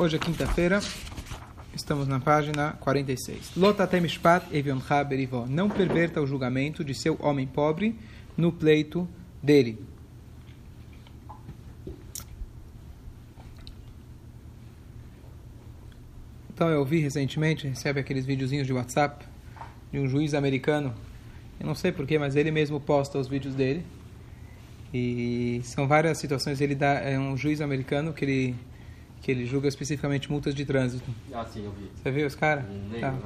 Hoje é quinta-feira, estamos na página 46. Lotatem Shpat Evioncha Berivó. Não perverta o julgamento de seu homem pobre no pleito dele. Então eu vi recentemente, recebe aqueles videozinhos de WhatsApp de um juiz americano. Eu não sei porquê, mas ele mesmo posta os vídeos dele. E são várias situações. Ele dá, é um juiz americano que ele que ele julga especificamente multas de trânsito. Ah, sim, eu vi. Você viu os caras? Um negro, Tá. né?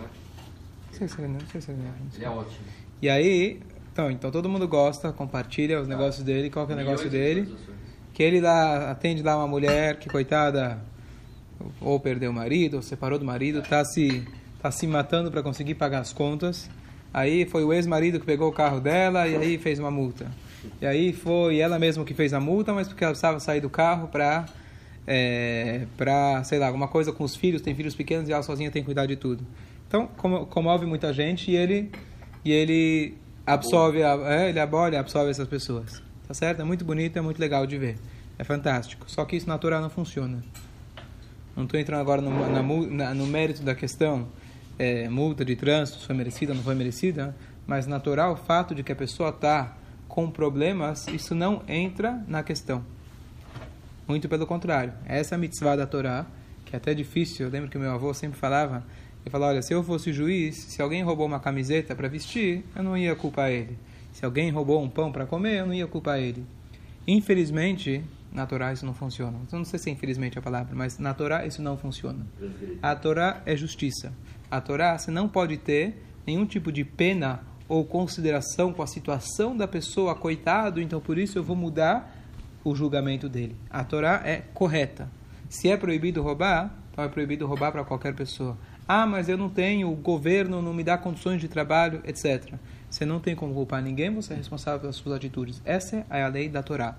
Não sei se ele não sei se ele não Ele sei. é ótimo. E aí, então, então todo mundo gosta, compartilha os negócios dele. Qual que é o negócio dele? visualizações. Que ele lá atende lá uma mulher que coitada ou perdeu o marido, ou separou do marido, tá se tá se matando para conseguir pagar as contas. Aí foi o ex-marido que pegou o carro dela e aí fez uma multa. E aí foi ela mesma que fez a multa, mas porque ela precisava sair do carro para é, para sei lá alguma coisa com os filhos, tem filhos pequenos e ela sozinha tem que cuidar de tudo. Então como- comove muita gente e ele e ele absorve, a, é, ele abole, absorve essas pessoas. Tá certo? É muito bonito, é muito legal de ver. É fantástico. Só que isso na Torá não funciona. Não estou entrando agora no, na na- no mérito da questão, é, multa de trânsito, se foi merecida ou não foi merecida, mas natural o fato de que a pessoa está com problemas, isso não entra na questão. Muito pelo contrário. Essa é mitzvah da Torá, que é até difícil, eu lembro que meu avô sempre falava, ele falava, olha, se eu fosse juiz, se alguém roubou uma camiseta para vestir, eu não ia culpar ele. Se alguém roubou um pão para comer, eu não ia culpar ele. Infelizmente, na Torá isso não funciona. Eu não sei se é infelizmente a palavra, mas na Torá isso não funciona. A Torá é justiça. A Torá você não pode ter nenhum tipo de pena ou consideração com a situação da pessoa, coitado, então por isso eu vou mudar o julgamento dele. A Torá é correta. Se é proibido roubar, então é proibido roubar para qualquer pessoa. Ah, mas eu não tenho, o governo não me dá condições de trabalho, etc. Você não tem como culpar ninguém, você é responsável pelas suas atitudes. Essa é a lei da Torá.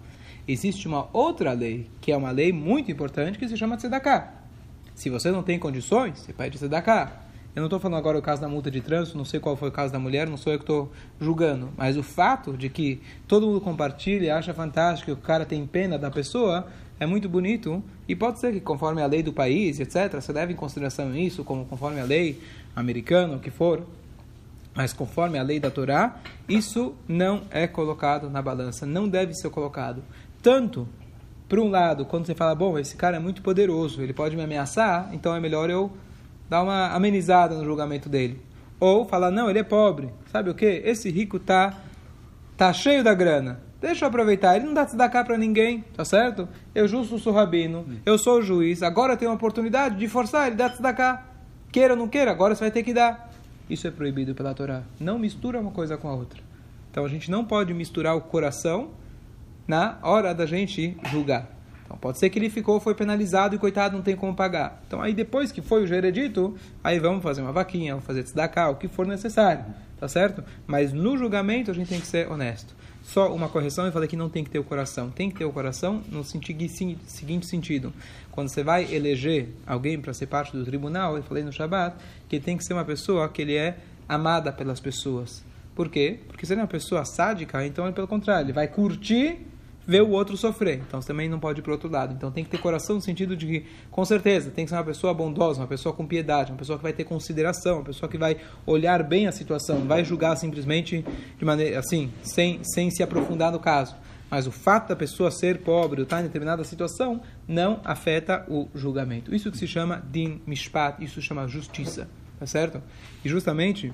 Existe uma outra lei, que é uma lei muito importante, que se chama Tzedakah. Se você não tem condições, você pede Tzedakah. Eu não estou falando agora o caso da multa de trânsito, não sei qual foi o caso da mulher, não sou eu que estou julgando. Mas o fato de que todo mundo compartilha e acha fantástico que o cara tem pena da pessoa é muito bonito. E pode ser que conforme a lei do país, etc., você leve em consideração isso, como conforme a lei americana, o que for. Mas conforme a lei da Torá, isso não é colocado na balança, não deve ser colocado. Tanto, por um lado, quando você fala, bom, esse cara é muito poderoso, ele pode me ameaçar, então é melhor eu dar uma amenizada no julgamento dele. Ou falar, não, ele é pobre. Sabe o que? Esse rico tá, tá cheio da grana. Deixa eu aproveitar. Ele não dá tzedakah para ninguém, tá certo? Eu justo sou rabino, eu sou o juiz, agora eu tenho a oportunidade de forçar ele a dar tzedakah. Queira ou não queira, agora você vai ter que dar. Isso é proibido pela Torá. Não mistura uma coisa com a outra. Então a gente não pode misturar o coração na hora da gente julgar. Então pode ser que ele ficou, foi penalizado e coitado não tem como pagar. Então aí depois que foi o veredito, aí vamos fazer uma vaquinha, vamos fazer tzedakah, o que for necessário, tá certo? Mas no julgamento a gente tem que ser honesto. Só uma correção, eu falei que não tem que ter o coração. Tem que ter o coração no seguinte sentido. Quando você vai eleger alguém para ser parte do tribunal, eu falei no Shabat, que tem que ser uma pessoa que ele é amada pelas pessoas. Por quê? Porque se ele é uma pessoa sádica, então ele, pelo contrário, ele vai curtir ver o outro sofrer. Então você também não pode ir para outro lado. Então tem que ter coração no sentido de que, com certeza, tem que ser uma pessoa bondosa, uma pessoa com piedade, uma pessoa que vai ter consideração, uma pessoa que vai olhar bem a situação, não vai julgar simplesmente de maneira assim, sem, sem se aprofundar no caso. Mas o fato da pessoa ser pobre ou estar em determinada situação não afeta o julgamento. Isso que se chama din mishpat, isso se chama justiça, tá certo? E justamente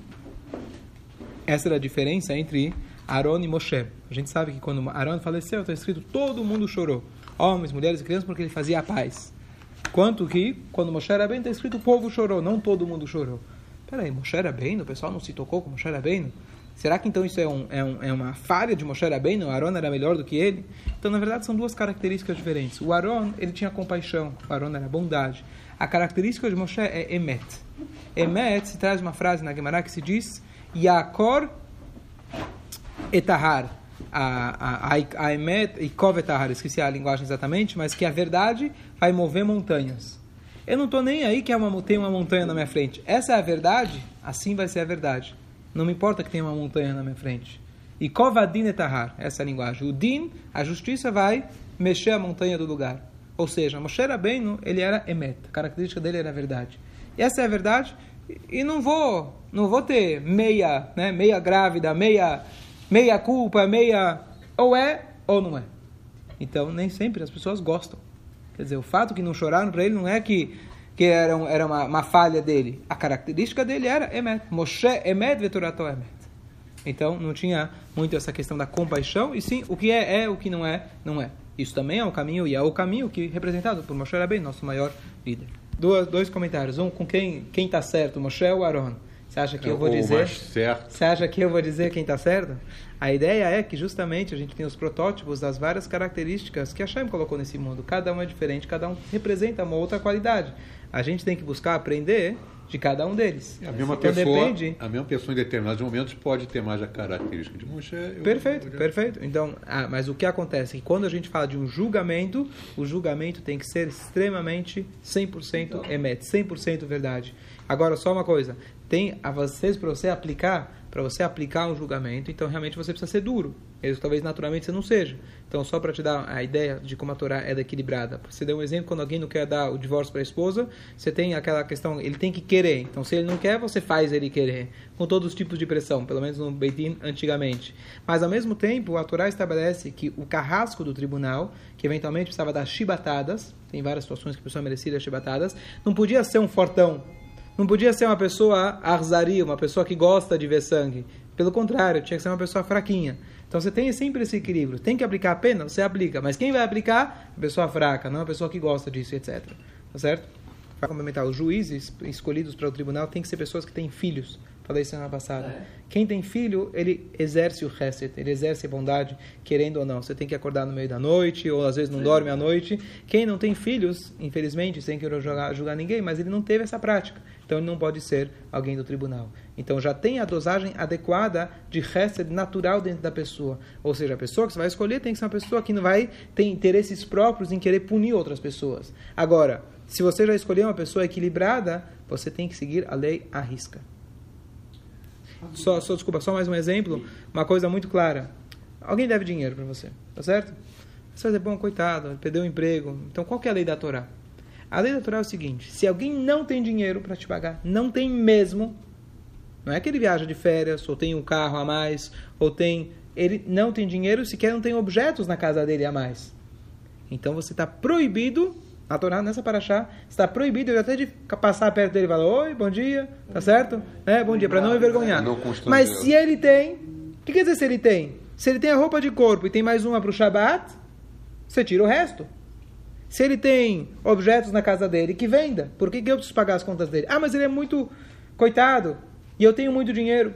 essa era a diferença entre Aaron e Moshe. A gente sabe que quando Aaron faleceu, está escrito todo mundo chorou. Homens, mulheres e crianças, porque ele fazia a paz. Quanto que, quando Moshe era bem, está escrito o povo chorou, não todo mundo chorou. Peraí, Moshe era bem? O pessoal não se tocou com Moshe era bem? Será que então isso é, um, é, um, é uma falha de Moshe Rabbeinu? O Aaron era melhor do que ele? Então, na verdade, são duas características diferentes. O Aaron, ele tinha compaixão. O Aaron era bondade. A característica de Moshe é emet. Emet se traz uma frase na Gemara que se diz Yakor etahar. A, a, emet e kovetahar, esqueci a linguagem exatamente, mas que a verdade vai mover montanhas. Eu não estou nem aí que é uma, tem uma montanha na minha frente. Essa é a verdade, assim vai ser a verdade. Não me importa que tenha uma montanha na minha frente. E kovadin etahar, essa é a linguagem. O din, a justiça vai mexer a montanha do lugar. Ou seja, Moshe Rabbeinu, ele era emet, a característica dele era a verdade. E essa é a verdade, e não vou, não vou ter meia, né, meia grávida, meia, meia culpa, meia ou é ou não é. Então, nem sempre as pessoas gostam. Quer dizer, o fato que não choraram para ele não é que que era, um, era uma, uma, falha dele. A característica dele era emet. Moshe emet veturato emet. Então, não tinha muito essa questão da compaixão, e sim, o que é, é, o que não é, não é. Isso também é o caminho, e é o caminho que representado por Moshe Rabbeinu, nosso maior líder. Duas, dois comentários. Um com quem quem está certo, Moshe ou Aaron? Você acha que é, eu vou dizer? Você acha que eu vou dizer quem está certo? A ideia é que justamente a gente tem os protótipos das várias características que a Shem colocou nesse mundo. Cada um é diferente, cada um representa uma outra qualidade. A gente tem que buscar aprender de cada um deles. A mesma, então, pessoa, depende... a mesma pessoa em determinados momentos pode ter mais a característica de Moshe. Perfeito, eu... perfeito. Então, ah, mas o que acontece é que quando a gente fala de um julgamento, o julgamento tem que ser extremamente 100% emet, 100% verdade. Agora, só uma coisa, tem a vocês para você aplicar para você aplicar um julgamento, então realmente você precisa ser duro. Isso talvez naturalmente você não seja. Então, só para te dar a ideia de como a Torá é equilibrada. Você deu um exemplo, quando alguém não quer dar o divórcio para a esposa, você tem aquela questão, ele tem que querer. Então, se ele não quer, você faz ele querer. Com todos os tipos de pressão, pelo menos no Beitin antigamente. Mas, ao mesmo tempo, a Torá estabelece que o carrasco do tribunal, que eventualmente precisava dar chibatadas, tem várias situações que a pessoa merecia chibatadas, não podia ser um fortão não podia ser uma pessoa arzaria, uma pessoa que gosta de ver sangue. Pelo contrário, tinha que ser uma pessoa fraquinha. Então você tem sempre esse equilíbrio. Tem que aplicar a pena? Você aplica. Mas quem vai aplicar? A pessoa fraca, não a pessoa que gosta disso, etc. Tá certo? Para complementar, os juízes escolhidos para o tribunal têm que ser pessoas que têm filhos. Falei isso semana passada. É. Quem tem filho, ele exerce o reset, ele exerce a bondade, querendo ou não. Você tem que acordar no meio da noite, ou às vezes não Sim. dorme à noite. Quem não tem filhos, infelizmente, sem querer julgar, julgar ninguém, mas ele não teve essa prática. Então ele não pode ser alguém do tribunal. Então já tem a dosagem adequada de reset natural dentro da pessoa. Ou seja, a pessoa que você vai escolher tem que ser uma pessoa que não vai ter interesses próprios em querer punir outras pessoas. Agora, se você já escolheu uma pessoa equilibrada, você tem que seguir a lei à risca. Só, só, desculpa, só mais um exemplo. Uma coisa muito clara. Alguém deve dinheiro para você, tá certo? Você vai dizer, bom, coitado, perdeu o emprego. Então, qual que é a lei da Torá? A lei da Torá é o seguinte: se alguém não tem dinheiro para te pagar, não tem mesmo, não é que ele viaja de férias, ou tem um carro a mais, ou tem. Ele não tem dinheiro, sequer não tem objetos na casa dele a mais. Então você está proibido a Torá, nessa paraxá, está proibido até de passar perto dele e falar, oi, bom dia, tá certo? É, bom dia, para não envergonhar. Mas se ele tem, o que quer dizer se ele tem? Se ele tem a roupa de corpo e tem mais uma para o Shabat, você tira o resto. Se ele tem objetos na casa dele, que venda. Por que, que eu preciso pagar as contas dele? Ah, mas ele é muito coitado e eu tenho muito dinheiro.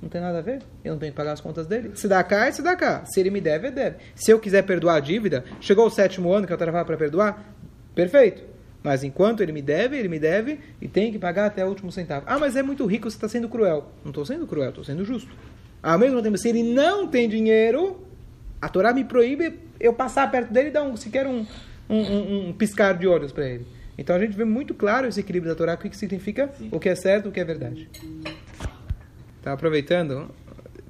Não tem nada a ver. Eu não tenho que pagar as contas dele. Se dá cá, é se dá cá. Se ele me deve, é deve. Se eu quiser perdoar a dívida, chegou o sétimo ano que eu trabalho para perdoar, Perfeito. Mas enquanto ele me deve, ele me deve e tem que pagar até o último centavo. Ah, mas é muito rico, você está sendo cruel. Não estou sendo cruel, estou sendo justo. Ao mesmo tempo, se ele não tem dinheiro, a Torá me proíbe eu passar perto dele e dar um, sequer um, um, um, um piscar de olhos para ele. Então a gente vê muito claro esse equilíbrio da Torá, o que significa Sim. o que é certo, o que é verdade. Tá aproveitando,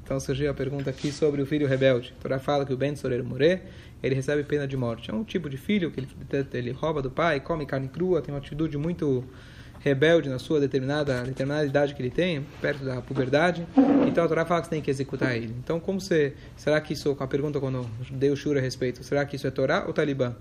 então surgiu a pergunta aqui sobre o filho rebelde. A Torá fala que o Ben Sorer Moré ele recebe pena de morte. É um tipo de filho que ele, ele rouba do pai, come carne crua, tem uma atitude muito rebelde na sua determinada, determinada idade que ele tem, perto da puberdade. Então a Torá fala que você tem que executar ele. Então, como você. Será que isso. A pergunta quando deu shura a respeito, será que isso é Torá ou Talibã?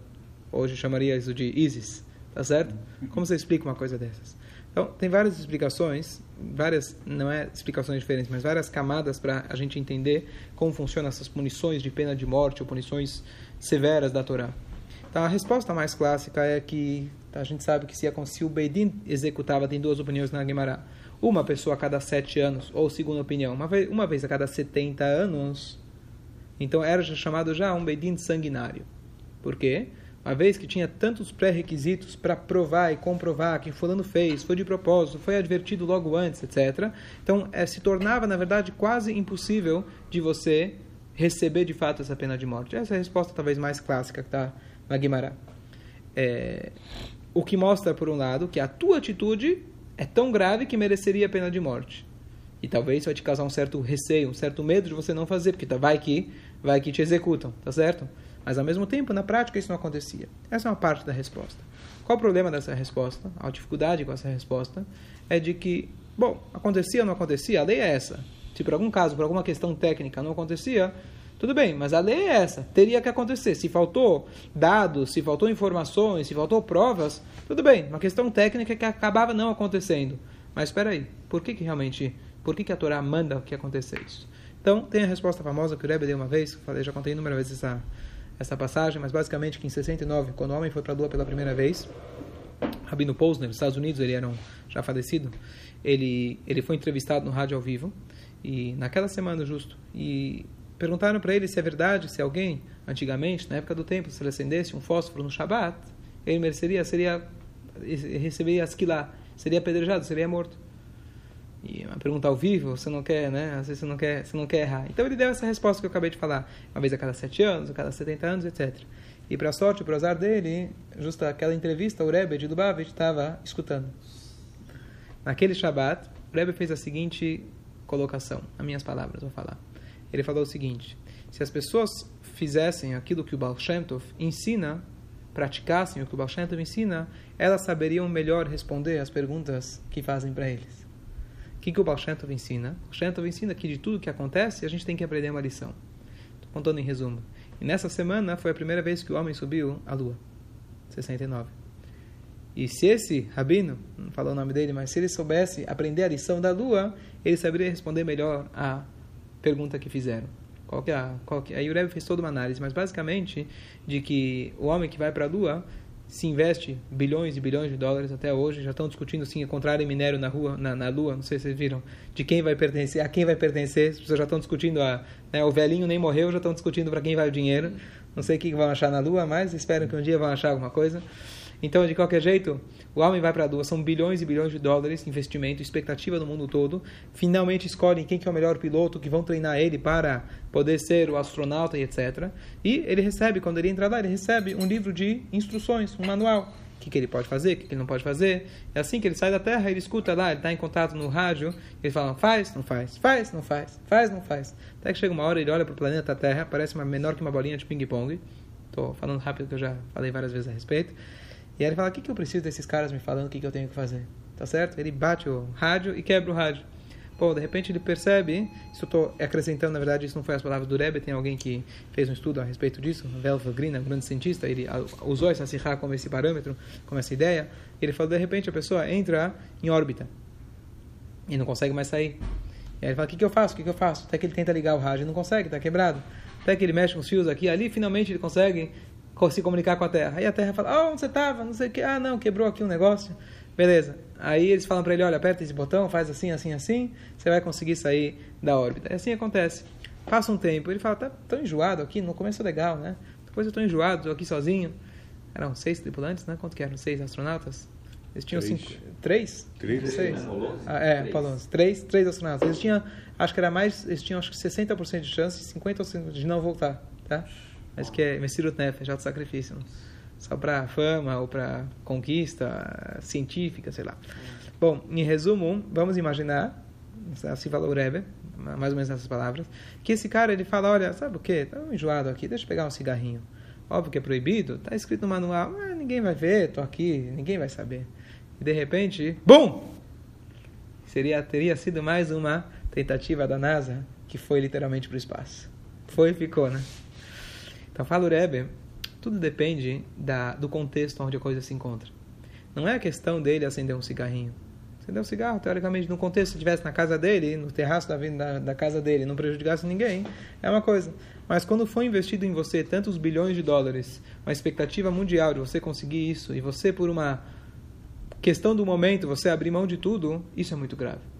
Hoje chamaria isso de ISIS. Tá certo? Como você explica uma coisa dessas? Então, tem várias explicações, várias, não é explicações diferentes, mas várias camadas para a gente entender como funcionam essas punições de pena de morte ou punições severas da Torá. Então, a resposta mais clássica é que a gente sabe que se, se o Beidin executava, tem duas opiniões na Guimarães. Uma pessoa a cada sete anos, ou segunda opinião, uma vez, uma vez a cada 70 anos. Então era chamado já um Beidin sanguinário. Por quê? Uma vez que tinha tantos pré-requisitos para provar e comprovar que fulano fez, foi de propósito, foi advertido logo antes, etc. Então é, se tornava, na verdade, quase impossível de você receber de fato essa pena de morte? Essa é a resposta talvez mais clássica que está na Guimarães. É, o que mostra, por um lado, que a tua atitude é tão grave que mereceria a pena de morte. E talvez vai te causar um certo receio, um certo medo de você não fazer, porque tá, vai que vai que te executam, tá certo? Mas ao mesmo tempo, na prática, isso não acontecia. Essa é uma parte da resposta. Qual o problema dessa resposta? A dificuldade com essa resposta é de que, bom, acontecia ou não acontecia, a lei é essa. Se por algum caso, por alguma questão técnica não acontecia, tudo bem, mas a lei é essa, teria que acontecer. Se faltou dados, se faltou informações, se faltou provas, tudo bem, uma questão técnica que acabava não acontecendo. Mas espera aí, por que, que realmente, por que, que a Torá manda que aconteça isso? Então, tem a resposta famosa que o Rebbe deu uma vez, falei, já contei inúmeras vezes essa, essa passagem, mas basicamente que em 69, quando o homem foi para a Lua pela primeira vez, Rabino Posner, nos Estados Unidos, ele era um, já falecido, ele, ele foi entrevistado no rádio ao vivo, e naquela semana justo, e perguntaram para ele se é verdade, se alguém, antigamente, na época do templo, se ele acendesse um fósforo no Shabat, ele mereceria, seria, receberia asquilá, seria apedrejado, seria morto. E uma pergunta ao vivo, você não quer, né? Às vezes você não quer, você não quer errar. Então ele deu essa resposta que eu acabei de falar, uma vez a cada sete anos, a cada 70 anos, etc. E para sorte, para azar dele, justo aquela entrevista, o Rebbe de Lubavitch estava escutando. Naquele Shabat, o Rebbe fez a seguinte colocação, as minhas palavras, vou falar. Ele falou o seguinte: se as pessoas fizessem aquilo que o Baal Shem Tov ensina, praticassem o que o Baal Shem Tov ensina, elas saberiam melhor responder às perguntas que fazem para eles. Que, que o Baal Shem Tov ensina? O Shem Tov ensina que de tudo que acontece, a gente tem que aprender uma lição. Estou contando em resumo. E nessa semana foi a primeira vez que o homem subiu à lua. 69. E se esse rabino, não falou o nome dele, mas se ele soubesse aprender a lição da lua, ele saberia responder melhor a pergunta que fizeram. Qual que é qual que, aí o Rebbe fez toda uma análise, mas basicamente de que o homem que vai para a Lua se investe bilhões e bilhões de dólares até hoje, já estão discutindo sim encontrarem minério na rua, na, na Lua, não sei se vocês viram, de quem vai pertencer, a quem vai pertencer, as pessoas já estão discutindo, a, né, o velhinho nem morreu, já estão discutindo para quem vai o dinheiro, não sei o que vão achar na Lua, mas espero que um dia vão achar alguma coisa. Então, de qualquer jeito, o homem vai para a Lua, são bilhões e bilhões de dólares investimento, expectativa no mundo todo. Finalmente escolhem quem que é o melhor piloto, que vão treinar ele para poder ser o astronauta e etc. E ele recebe, quando ele entra lá, ele recebe um livro de instruções, um manual. O que, que ele pode fazer, o que, que ele não pode fazer. É assim que ele sai da Terra, ele escuta lá, ele está em contato no rádio, ele fala, faz, não faz, faz, não faz, faz, não faz. Até que chega uma hora, ele olha para o planeta Terra, parece uma menor que uma bolinha de ping-pong. Estou falando rápido que eu já falei várias vezes a respeito. E aí ele fala: o que, que eu preciso desses caras me falando o que, que eu tenho que fazer? Tá certo? Ele bate o rádio e quebra o rádio. Pô, de repente ele percebe, isso eu estou acrescentando, na verdade, isso não foi as palavras do Rebbe, tem alguém que fez um estudo a respeito disso, Velva Green, um grande cientista, ele usou essa sirra como esse parâmetro, como essa ideia, ele falou, de repente a pessoa entra em órbita e não consegue mais sair. E aí ele fala, o que, que eu faço, o que, que eu faço? Até que ele tenta ligar o rádio e não consegue, está quebrado. Até que ele mexe com os fios aqui ali, finalmente ele consegue se comunicar com a Terra. Aí a Terra fala, oh, onde você estava? Não sei o que. Ah, não, quebrou aqui um negócio. Beleza. Aí eles falam para ele, olha, aperta esse botão, faz assim, assim, assim, você vai conseguir sair da órbita. E assim acontece. Passa um tempo, ele fala, tá tão enjoado aqui, no começo é legal, né? Depois eu estou enjoado, estou aqui sozinho. Eram seis tripulantes, né? Quanto que eram? Seis astronautas? Eles tinham três. cinco... Três? Três. Seis. Ah, é, Apollo Três, três astronautas. Eles tinham, acho que era mais, eles tinham acho que 60% de chance, 50% de não voltar, tá? Mas que é Messirut Nefesh, auto-sacrifício. Só para fama ou para conquista científica, sei lá. Bom, em resumo, vamos imaginar, assim falou o Rebbe, mais ou menos nessas palavras, que esse cara ele fala, olha, sabe o que? Tá enjoado aqui, deixa eu pegar um cigarrinho. Óbvio que é proibido, tá escrito no manual, mas ninguém vai ver, tô aqui, ninguém vai saber. E de repente, bum! Seria, teria sido mais uma tentativa da NASA que foi literalmente para o espaço. Foi e ficou, né? Então fala o Rebbe, tudo depende da, do contexto onde a coisa se encontra. Não é a questão dele acender um cigarrinho. Acender um cigarro, teoricamente, no contexto, se estivesse na casa dele, no terraço da, da, da casa dele, não prejudicasse ninguém, é uma coisa. Mas quando for investido em você tantos bilhões de dólares, uma expectativa mundial de você conseguir isso, e você, por uma questão do momento, você abrir mão de tudo, isso é muito grave.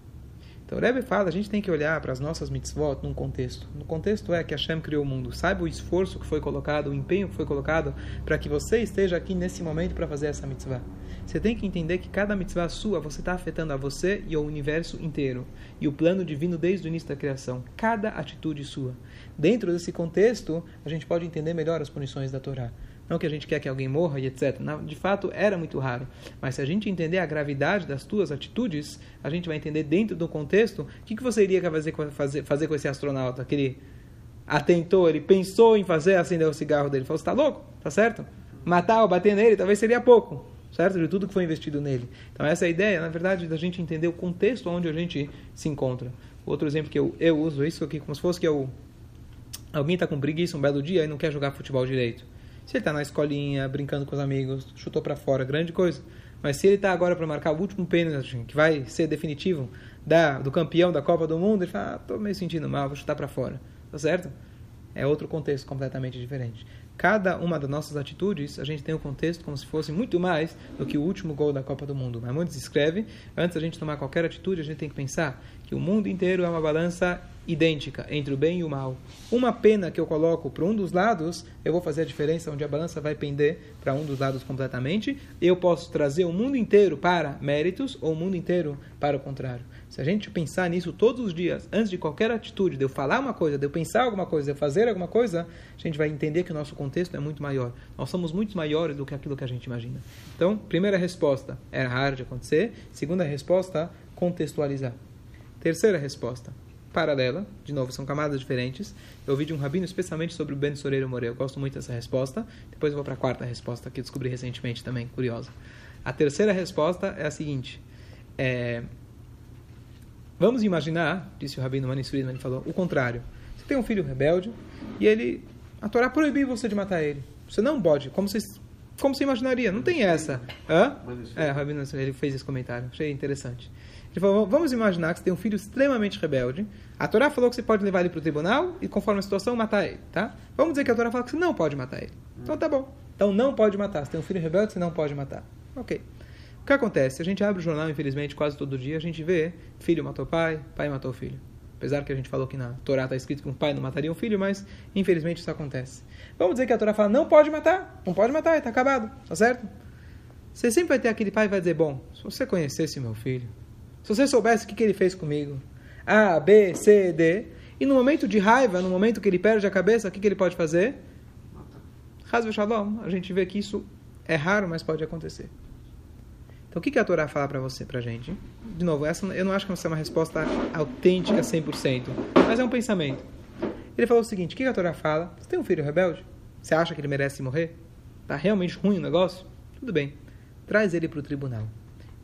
Então Rebbe fala, a gente tem que olhar para as nossas mitzvot num contexto. No contexto é que Hashem criou o mundo. Saiba o esforço que foi colocado, o empenho que foi colocado para que você esteja aqui nesse momento para fazer essa mitzvah. Você tem que entender que cada mitzvah sua, você está afetando a você e ao universo inteiro. E o plano divino desde o início da criação. Cada atitude sua. Dentro desse contexto, a gente pode entender melhor as punições da Torá. Não que a gente quer que alguém morra e etc. De fato, era muito raro. Mas se a gente entender a gravidade das tuas atitudes, a gente vai entender dentro do contexto o que, que você iria fazer, fazer, fazer com esse astronauta, aquele atentou, ele pensou em fazer acender o cigarro dele. Ele falou, você está louco? Tá certo? Matar ou bater nele talvez seria pouco, certo? De tudo que foi investido nele. Então essa é a ideia, na verdade, da gente entender o contexto onde a gente se encontra. Outro exemplo que eu, eu uso, isso aqui como se fosse que eu, alguém está com preguiça um belo dia e não quer jogar futebol direito. Se ele está na escolinha, brincando com os amigos, chutou para fora, grande coisa. Mas se ele está agora para marcar o último pênalti, que vai ser definitivo, da, do campeão da Copa do Mundo, ele fala, ah, meio sentindo mal, vou chutar para fora. Tá certo? É outro contexto completamente diferente. Cada uma das nossas atitudes, a gente tem um contexto como se fosse muito mais do que o último gol da Copa do Mundo. Maimonides escreve, antes da gente tomar qualquer atitude, a gente tem que pensar que o mundo inteiro é uma balança idêntica entre o bem e o mal. Uma pena que eu coloco para um dos lados, eu vou fazer a diferença onde a balança vai pender para um dos lados completamente. Eu posso trazer o mundo inteiro para méritos ou o mundo inteiro para o contrário. Se a gente pensar nisso todos os dias, antes de qualquer atitude, de eu falar uma coisa, de eu pensar alguma coisa, de eu fazer alguma coisa, a gente vai entender que o nosso contexto é muito maior. Nós somos muito maiores do que aquilo que a gente imagina. Então, primeira resposta, era raro de acontecer. Segunda resposta, contextualizar. Terceira resposta, paralela, de novo, são camadas diferentes. Eu ouvi de um rabino especialmente sobre o Ben Soreiro Morel. Eu gosto muito dessa resposta. Depois eu vou para a quarta resposta, que descobri recentemente também, curiosa. A terceira resposta é a seguinte: é, vamos imaginar, disse o rabino Manis ele falou, o contrário. Você tem um filho rebelde e ele, a Torá proibiu você de matar ele. Você não pode, como você, como você imaginaria, não tem essa. Hã? É, rabino ele fez esse comentário, achei interessante. Ele falou, vamos imaginar que você tem um filho extremamente rebelde. A Torá falou que você pode levar ele para o tribunal e, conforme a situação, matar ele, tá? Vamos dizer que a Torá fala que você não pode matar ele. Então tá bom. Então não pode matar. Você tem um filho rebelde, você não pode matar. Ok. O que acontece? A gente abre o jornal, infelizmente, quase todo dia, a gente vê filho matou pai, pai matou filho. Apesar que a gente falou que na Torá está escrito que um pai não mataria um filho, mas infelizmente isso acontece. Vamos dizer que a Torá fala, não pode matar, não pode matar, está acabado, tá certo? Você sempre vai ter aquele pai que vai dizer, bom, se você conhecesse meu filho, se você soubesse o que, que ele fez comigo, A, B, C, D, e no momento de raiva, no momento que ele perde a cabeça, o que, que ele pode fazer? Rasva Shalom. A gente vê que isso é raro, mas pode acontecer. Então, o que, que a Torá fala para você, para gente? De novo, essa, eu não acho que essa é uma resposta autêntica 100%, mas é um pensamento. Ele falou o seguinte: o que, que a Torá fala? Você tem um filho rebelde? Você acha que ele merece morrer? Tá realmente ruim o negócio? Tudo bem. Traz ele para o tribunal.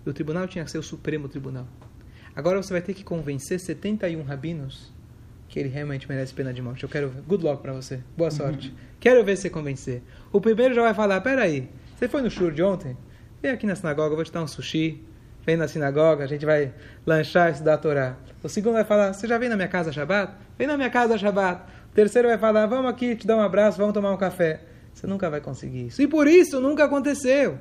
E o tribunal tinha que ser o Supremo Tribunal. Agora você vai ter que convencer 71 rabinos que ele realmente merece pena de morte. Eu quero ver. Good luck para você. Boa uhum. sorte. Uhum. Quero ver você convencer. O primeiro já vai falar: peraí, você foi no shur de ontem? Vem aqui na sinagoga, eu vou te dar um sushi. Vem na sinagoga, a gente vai lanchar e estudar a Torá. O segundo vai falar: você já vem na minha casa Shabbat? Vem na minha casa Shabbat. Terceiro vai falar: vamos aqui, te dar um abraço, vamos tomar um café. Você nunca vai conseguir isso. E por isso nunca aconteceu.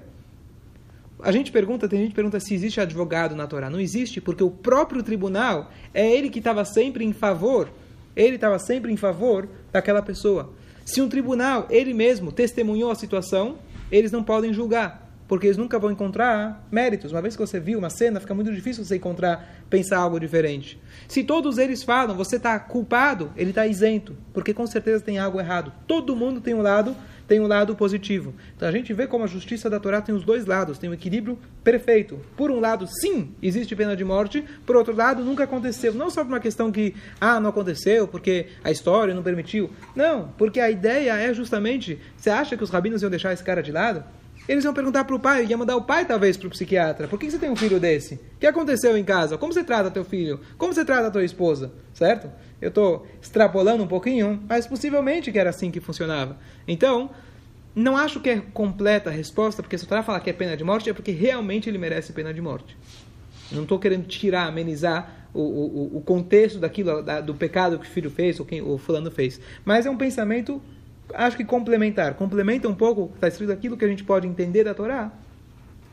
A gente pergunta, tem gente que pergunta se existe advogado na Torá. Não existe, porque o próprio tribunal é ele que estava sempre em favor, ele estava sempre em favor daquela pessoa. Se um tribunal, ele mesmo, testemunhou a situação, eles não podem julgar, porque eles nunca vão encontrar méritos. Uma vez que você viu uma cena, fica muito difícil você encontrar, pensar algo diferente. Se todos eles falam, você está culpado, ele está isento, porque com certeza tem algo errado. Todo mundo tem um lado tem um lado positivo. Então a gente vê como a justiça da Torá tem os dois lados, tem um equilíbrio perfeito. Por um lado, sim, existe pena de morte, por outro lado, nunca aconteceu. Não só por uma questão que, ah, não aconteceu porque a história não permitiu. Não, porque a ideia é justamente, você acha que os rabinos iam deixar esse cara de lado? Eles iam perguntar para o pai, iam mandar o pai talvez para o psiquiatra. Por que você tem um filho desse? O que aconteceu em casa? Como você trata teu filho? Como você trata tua esposa? Certo? Eu estou extrapolando um pouquinho, mas possivelmente que era assim que funcionava. Então, não acho que é completa a resposta, porque se o Torá falar que é pena de morte, é porque realmente ele merece pena de morte. Não estou querendo tirar, amenizar o, o, o contexto daquilo, da, do pecado que o filho fez ou quem o fulano fez. Mas é um pensamento, acho que complementar. Complementa um pouco, está escrito aquilo que a gente pode entender da Torá,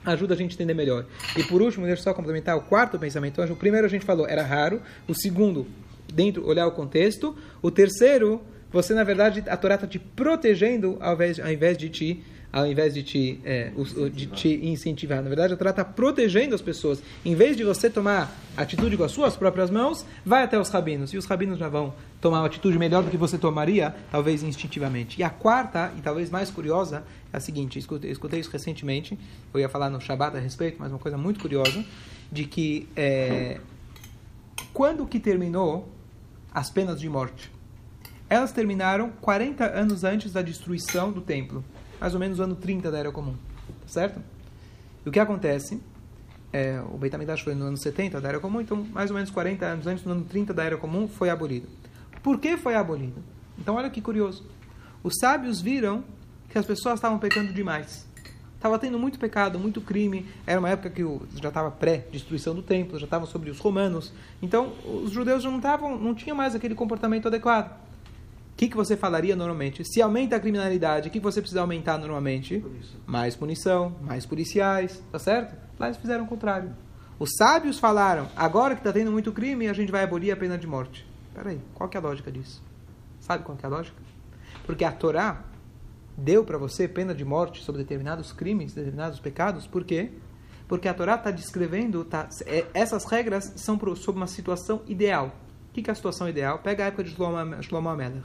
ajuda a gente a entender melhor. E por último, deixa eu só complementar o quarto pensamento. O primeiro a gente falou, era raro. O segundo, dentro olhar o contexto. O terceiro, você na verdade a Torá está te protegendo ao invés, ao invés de te ao invés de te, é, de te incentivar. Na verdade, a Torá está protegendo as pessoas. Em vez de você tomar atitude com as suas próprias mãos, vai até os rabinos. E os rabinos já vão tomar uma atitude melhor do que você tomaria, talvez instintivamente. E a quarta, e talvez mais curiosa, é a seguinte: escutei, escutei isso recentemente. Eu ia falar no Shabat a respeito, mas uma coisa muito curiosa, de que é, quando que terminou as penas de morte. elas terminaram 40 anos antes da destruição do templo, mais ou menos no ano 30 da Era Comum, certo? E o que acontece? É, o Beit HaMikdash foi no ano 70 da Era Comum, então mais ou menos 40 anos antes, no ano 30 da Era Comum, foi abolido. Por que foi abolido? Então olha que curioso. Os sábios viram que as pessoas estavam pecando demais. Estava tendo muito pecado, muito crime. Era uma época que já estava pré-destruição do templo, já estava sobre os romanos. Então, os judeus já não estavam, não tinham mais aquele comportamento adequado. O que, que você falaria normalmente? Se aumenta a criminalidade, o que você precisa aumentar normalmente? Punição. Mais punição, mais policiais, tá certo? Lá eles fizeram o contrário. Os sábios falaram: agora que está tendo muito crime, a gente vai abolir a pena de morte. Peraí, qual que é a lógica disso? Sabe qual que é a lógica? Porque a Torá deu para você pena de morte sobre determinados crimes, determinados pecados. Por quê? Porque a Torá está descrevendo, tá, é, essas regras são pro, sobre uma situação ideal. O que, que é a situação ideal? Pega a época de Shlomo, Amelech.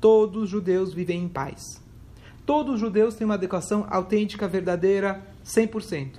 Todos os judeus vivem em paz. Todos os judeus têm uma adequação autêntica, verdadeira, 100%.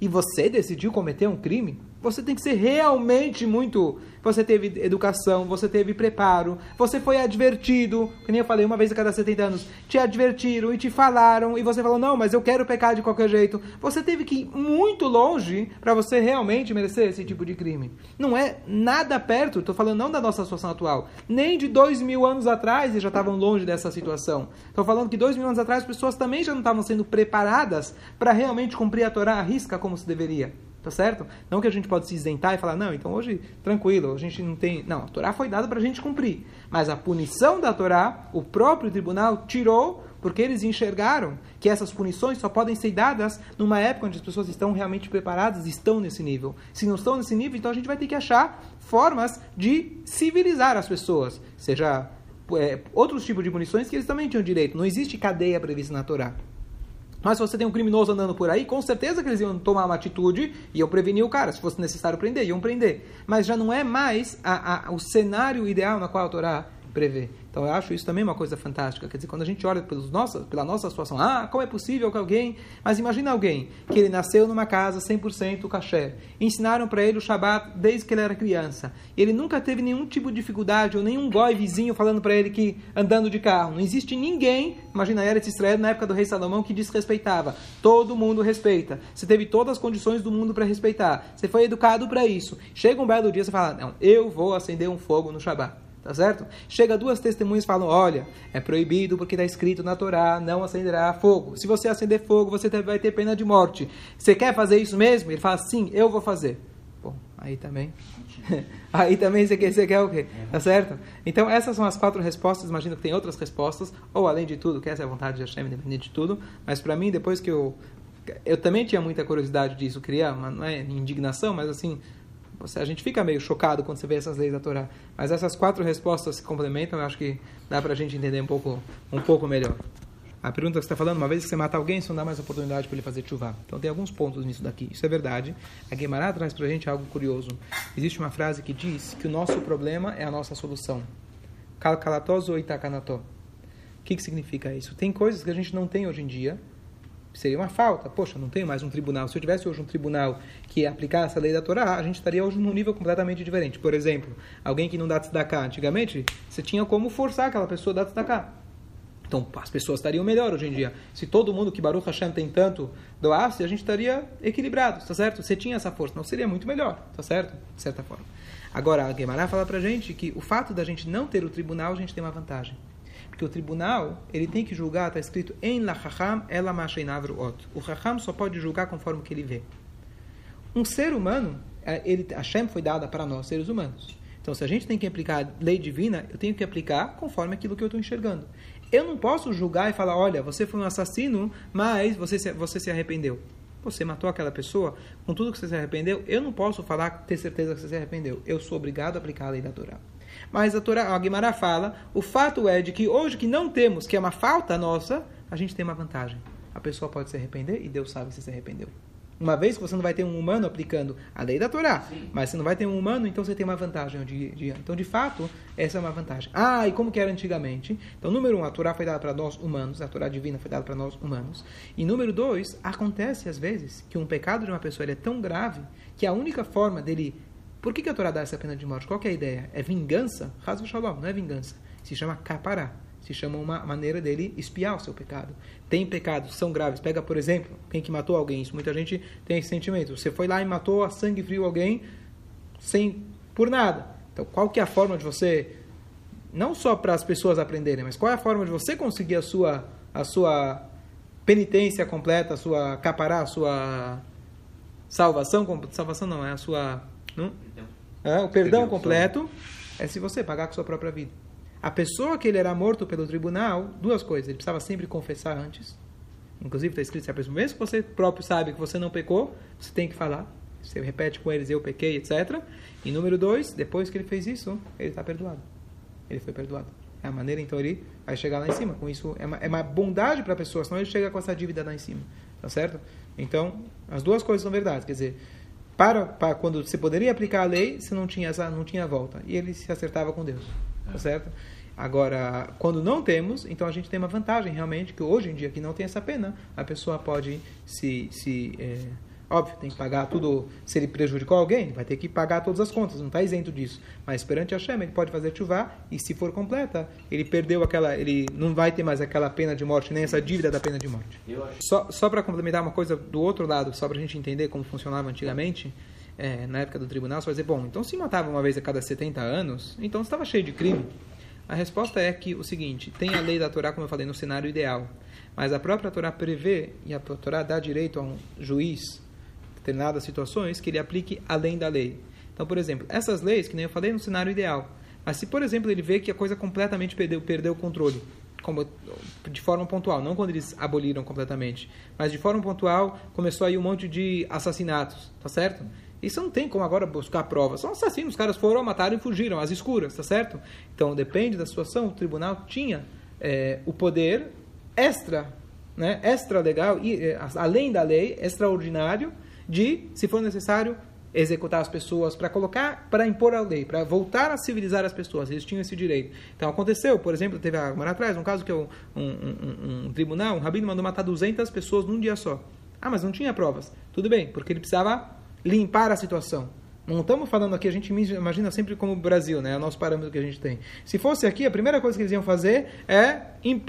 E você decidiu cometer um crime? Você tem que ser realmente muito. Você teve educação, você teve preparo, você foi advertido, que nem eu falei uma vez a cada 70 anos, te advertiram e te falaram, e você falou, não, mas eu quero pecar de qualquer jeito. Você teve que ir muito longe para você realmente merecer esse tipo de crime. Não é nada perto, estou falando não da nossa situação atual, nem de dois mil anos atrás eles já estavam longe dessa situação. Estou falando que dois mil anos atrás as pessoas também já não estavam sendo preparadas para realmente cumprir a Torá à risca como se deveria. Tá certo? Não que a gente pode se isentar e falar, não, então hoje, tranquilo, a gente não tem. Não, a Torá foi dada para a gente cumprir. Mas a punição da Torá, o próprio tribunal tirou porque eles enxergaram que essas punições só podem ser dadas numa época onde as pessoas estão realmente preparadas, estão nesse nível. Se não estão nesse nível, então a gente vai ter que achar formas de civilizar as pessoas, seja é, outros tipos de punições que eles também tinham direito. Não existe cadeia prevista na Torá. Mas se você tem um criminoso andando por aí, com certeza que eles iam tomar uma atitude e eu preveni o cara. Se fosse necessário prender, iam prender. Mas já não é mais a, a, o cenário ideal na qual a Torá prevê. Então eu acho isso também uma coisa fantástica. Quer dizer, quando a gente olha pelos nossa, pela nossa situação, ah, como é possível que alguém. Mas imagina alguém que ele nasceu numa casa 100% caché. Ensinaram para ele o Shabat desde que ele era criança. Ele nunca teve nenhum tipo de dificuldade ou nenhum goi vizinho falando para ele que andando de carro. Não existe ninguém, imagina era esse Israel na época do rei Salomão, que desrespeitava. Todo mundo respeita. Você teve todas as condições do mundo para respeitar. Você foi educado para isso. Chega um belo dia e você fala: Não, eu vou acender um fogo no Shabat. Tá certo? Chega duas testemunhas e falam: olha, é proibido porque está escrito na Torá, não acenderá fogo. Se você acender fogo, você vai ter pena de morte. Você quer fazer isso mesmo? Ele fala: sim, eu vou fazer. Bom, aí também. aí também você quer, você quer o quê? Tá certo? Então, essas são as quatro respostas. Imagino que tem outras respostas. Ou, além de tudo, que essa é a vontade de Hashem, independente de tudo. Mas, para mim, depois que eu. Eu também tinha muita curiosidade disso, criar, não é indignação, mas assim, você, a gente fica meio chocado quando você vê essas leis da Torá. Mas essas quatro respostas se complementam, eu acho que dá para a gente entender um pouco, um pouco melhor. A pergunta que você está falando, uma vez que você mata alguém, você não dá mais oportunidade para ele fazer chuva. Então tem alguns pontos nisso daqui. Isso é verdade. A Guimarães traz para a gente algo curioso. Existe uma frase que diz que o nosso problema é a nossa solução. Calcalatoso ou. O que, que significa isso? Tem coisas que a gente não tem hoje em dia, seria uma falta. Poxa, não tenho mais um tribunal. Se eu tivesse hoje um tribunal que aplicasse a lei da Torá, a gente estaria hoje num nível completamente diferente. Por exemplo, alguém que não dá tzedakah antigamente, você tinha como forçar aquela pessoa a dar tzedakah. Então, as pessoas estariam melhor hoje em dia. Se todo mundo que Baruch Hashem tem tanto doasse, a gente estaria equilibrado, tá certo? Você tinha essa força, não seria muito melhor, tá certo? De certa forma. Agora, a Guemará fala pra gente que o fato da gente não ter o tribunal, a gente tem uma vantagem. Porque o tribunal, ele tem que julgar, está escrito em la chacham ela ot. O chacham só pode julgar conforme o que ele vê. Um ser humano, é, ele, a Shem foi dada para nós, seres humanos. Então, se a gente tem que aplicar lei divina, eu tenho que aplicar conforme aquilo que eu estou enxergando. Eu não posso julgar e falar, olha, você foi um assassino, mas você se, você se arrependeu. Você matou aquela pessoa, com tudo que você se arrependeu, eu não posso falar, ter certeza que você se arrependeu. Eu sou obrigado a aplicar a lei da Torá. Mas a, Torá, a Guimara fala, o fato é de que hoje que não temos, que é uma falta nossa, a gente tem uma vantagem. A pessoa pode se arrepender e Deus sabe se se arrependeu. Uma vez que você não vai ter um humano aplicando a lei da Torá, Sim. mas você não vai ter um humano, então você tem uma vantagem. De, de, então, de fato, essa é uma vantagem. Ah, e como que era antigamente? Então, número um, a Torá foi dada para nós humanos, a Torá divina foi dada para nós humanos. E número dois, acontece às vezes que um pecado de uma pessoa é tão grave que a única forma dele por que, que a Torá dá essa pena de morte? Qual é a ideia? É vingança? Rasgo Shalom, não é vingança. Se chama capará. Se chama uma maneira dele espiar o seu pecado. Tem pecados são graves. Pega, por exemplo, quem que matou alguém. Isso, muita gente tem esse sentimento. Você foi lá e matou a sangue frio alguém sem por nada. Então, qual que é a forma de você não só para as pessoas aprenderem, mas qual é a forma de você conseguir a sua a sua penitência completa, a sua capará, a sua salvação, salvação não, é a sua não? É, o perdão completo é se você pagar com sua própria vida. A pessoa que ele era morto pelo tribunal, duas coisas, ele precisava sempre confessar antes. Inclusive está escrito se a pessoa, mesmo que você próprio sabe que você não pecou, você tem que falar. Você repete com eles, eu pequei, etc. E número dois, depois que ele fez isso, ele está perdoado. Ele foi perdoado. É a maneira, então, ele vai chegar lá em cima. Com isso, é uma, é uma bondade para a pessoa, senão ele chega com essa dívida lá em cima. Tá certo? Então, as duas coisas são verdades. Quer dizer, para, para quando você poderia aplicar a lei, você não tinha, essa, não tinha volta. E ele se acertava com Deus. Tá é. certo? Agora, quando não temos, então a gente tem uma vantagem realmente, que hoje em dia que não tem essa pena, a pessoa pode se, se é, Óbvio, tem que pagar tudo. Se ele prejudicou alguém, vai ter que pagar todas as contas, não está isento disso. Mas perante a Hashem, ele pode fazer chuvá e se for completa, ele perdeu aquela. Ele não vai ter mais aquela pena de morte, nem essa dívida da pena de morte. Só, só para complementar uma coisa do outro lado, só para a gente entender como funcionava antigamente, é, na época do tribunal, você vai dizer: bom, então se matava uma vez a cada 70 anos, então estava cheio de crime. A resposta é que o seguinte: tem a lei da Torá, como eu falei, no cenário ideal. Mas a própria Torá prevê, e a Torá dá direito a um juiz determinadas situações que ele aplique além da lei. Então, por exemplo, essas leis, que nem eu falei, no cenário ideal. Mas se, por exemplo, ele vê que a coisa completamente perdeu, perdeu o controle, como, de forma pontual, não quando eles aboliram completamente, mas de forma pontual começou aí um monte de assassinatos, tá certo? Isso não tem como agora buscar provas. São assassinos, os caras foram, mataram e fugiram, às escuras, tá certo? Então, depende da situação, o tribunal tinha é, o poder extra, né, extra legal, e, é, além da lei, extraordinário, de, se for necessário, executar as pessoas, para colocar, para impor a lei, para voltar a civilizar as pessoas. Eles tinham esse direito. Então aconteceu, por exemplo, teve um atrás um caso que um, um, um, um, tribunal, um rabino mandou matar 200 pessoas num dia só. Ah, mas não tinha provas. Tudo bem, porque ele precisava limpar a situação. Não estamos falando aqui, a gente imagina sempre como o Brasil, né? É o nosso parâmetro que a gente tem. Se fosse aqui, a primeira coisa que eles iam fazer é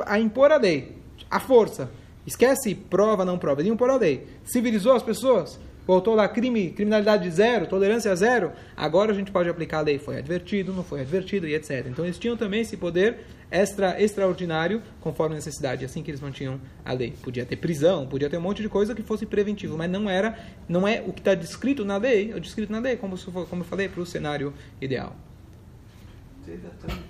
a impor a lei, a força. Esquece prova, não prova. Iam impor a lei. Civilizou as pessoas? Voltou lá crime, criminalidade zero, tolerância zero, agora a gente pode aplicar a lei. Foi advertido, não foi advertido e etc. Então eles tinham também esse poder extra extraordinário conforme a necessidade, assim que eles mantinham a lei. Podia ter prisão, podia ter um monte de coisa que fosse preventivo, mas não era, não é o que está descrito na lei, é descrito na lei, como, como eu falei, para o cenário ideal.